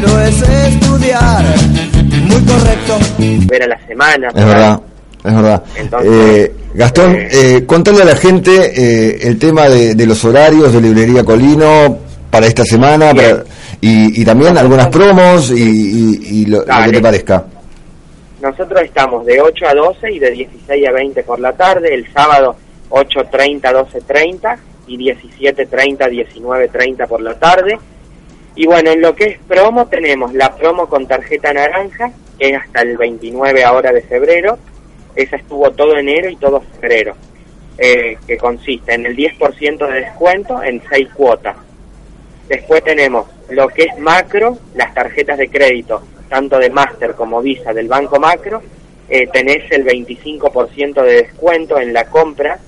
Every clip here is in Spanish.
pero es estudiar. Muy correcto. Ver a la semana. Es verdad. Es verdad. eh, Gastón, eh, eh, contale a la gente eh, el tema de, los horarios de Librería Colino para esta semana y, también algunas promos y, lo, que te parezca. Nosotros estamos de 8 a 12 y de 16 a 20 por la tarde, el sábado 8.30 a 12.30 y 17.30 a 19.30 por la tarde y bueno, en lo que es promo tenemos la promo con tarjeta naranja, que es hasta el 29 ahora de febrero. Esa estuvo todo enero y todo febrero, eh, que consiste en el 10% de descuento en 6 cuotas. Después tenemos lo que es macro, las tarjetas de crédito, tanto de Master como Visa del Banco Macro. Eh, tenés el 25% de descuento en la compra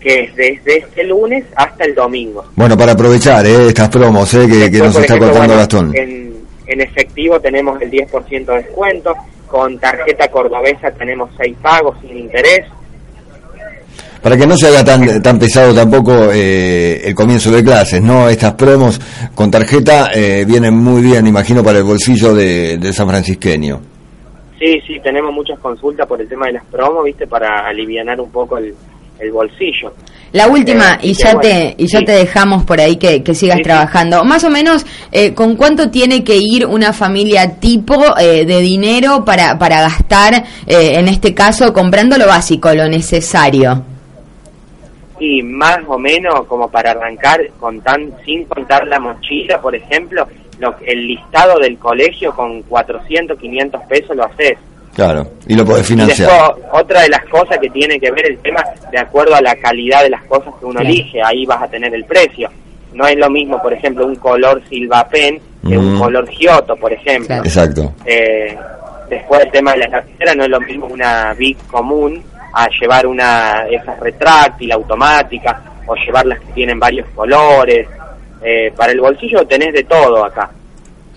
que es desde este lunes hasta el domingo. Bueno, para aprovechar eh, estas promos eh, que, nos está contando Gastón. En, en, efectivo tenemos el 10% de descuento, con tarjeta cordobesa tenemos 6 pagos sin interés. Para que no se haga tan, tan pesado tampoco eh, el comienzo de clases, ¿no? Estas promos con tarjeta eh, vienen muy bien, imagino, para el bolsillo de, de San Francisqueño. Sí, sí, tenemos muchas consultas por el tema de las promos, ¿viste? Para aliviar un poco el, el bolsillo. La última, eh, y, ya te, y ya te dejamos por ahí que, sigas trabajando. Más o menos, eh, ¿con cuánto tiene que ir una familia tipo eh, de dinero para, para gastar, en este caso, comprando lo básico, lo necesario? Y más o menos, como para arrancar, con tan, sin contar la mochila, por ejemplo, lo, el listado del colegio con 400, 500 pesos lo haces Claro, y lo podés financiar. otra de las cosas que tiene que ver el tema, de acuerdo a la calidad de las cosas que uno elige, ahí vas a tener el precio. No es lo mismo, por ejemplo, un color Silvapen que un color Giotto, por ejemplo. Exacto. Eh, después el tema de la lapicera no es lo mismo una Big común a llevar una esa retráctil automática o llevar las que tienen varios colores. Eh, para el bolsillo tenés de todo acá.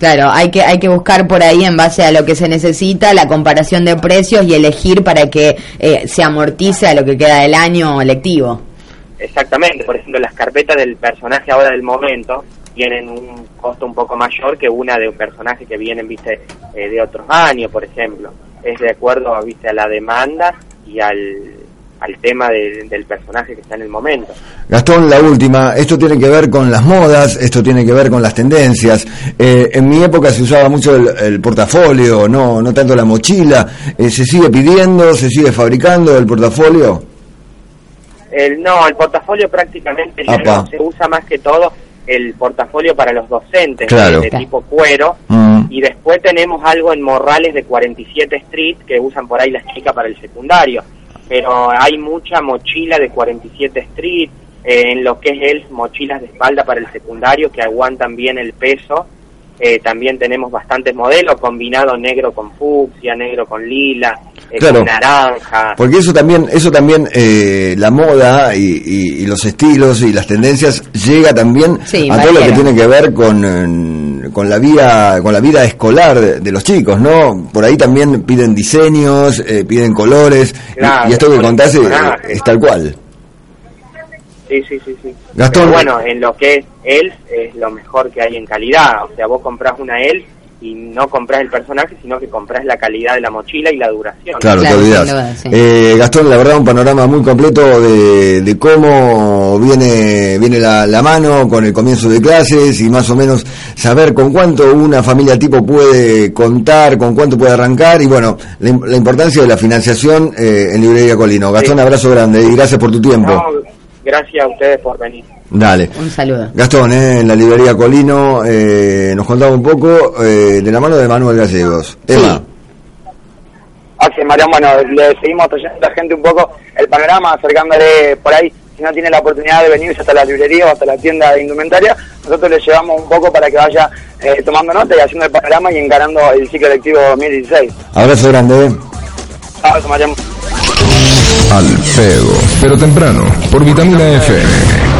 Claro, hay que, hay que buscar por ahí en base a lo que se necesita, la comparación de precios y elegir para que eh, se amortice a lo que queda del año lectivo. Exactamente, por ejemplo, las carpetas del personaje ahora del momento tienen un costo un poco mayor que una de un personaje que vienen, viste, eh, de otros años, por ejemplo. Es de acuerdo, viste, a la demanda y al, al tema del personaje que está en el momento. Gastón, la última, esto tiene que ver con las modas, esto tiene que ver con las tendencias. Eh, en mi época se usaba mucho el, portafolio, no, no tanto la mochila. Eh, ¿Se sigue pidiendo, se sigue fabricando el portafolio? El, no, el portafolio prácticamente se usa más que todo el portafolio para los docentes de tipo cuero mm. y después tenemos algo en Morrales de 47 Street que usan por ahí las chicas para el secundario pero hay mucha mochila de 47 Street, eh, en lo que es el mochilas de espalda para el secundario que aguantan bien el peso. Eh, también tenemos bastantes modelos, combinado negro con fucsia, negro con lila, eh, con naranja. Porque eso también, eso también la moda y, los estilos y las tendencias llega también a todo lo que tiene que ver con, con la vida, con la vida escolar de, los chicos, ¿no? Por ahí también piden diseños, piden colores y, esto que contaste es tal cual. Sí, sí, sí, sí. Gastón. bueno, en lo que es ELF es lo mejor que hay en calidad. O sea, vos comprás una ELF y no compras el personaje, sino que compras la calidad de la mochila y la duración. Claro, te olvidas. Eh, Gastón, la verdad, un panorama muy completo de, cómo viene viene la, la, mano con el comienzo de clases y más o menos saber con cuánto una familia tipo puede contar, con cuánto puede arrancar y bueno, la, importancia de la financiación eh, en Librería Colino. Gastón, abrazo grande y gracias por tu tiempo. Gracias a ustedes por venir. Dale. Un saludo. Gastón, ¿eh? en la librería Colino eh, nos contaba un poco eh, de la mano de Manuel Gallegos. Sí. Emma. Así Mariano, bueno, le seguimos trayendo a la gente un poco el panorama, acercándole por ahí. Si no tiene la oportunidad de venirse hasta la librería o hasta la tienda de indumentaria, nosotros le llevamos un poco para que vaya eh, tomando nota y haciendo el panorama y encarando el ciclo electivo 2016. Abrazo grande. Eh. Abrazo, Mariano. Al pedo, pero temprano, por Vitamina FM.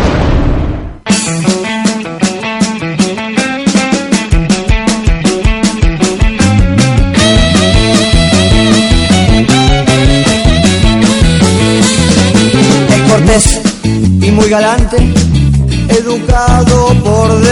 y muy galante, educado por demás.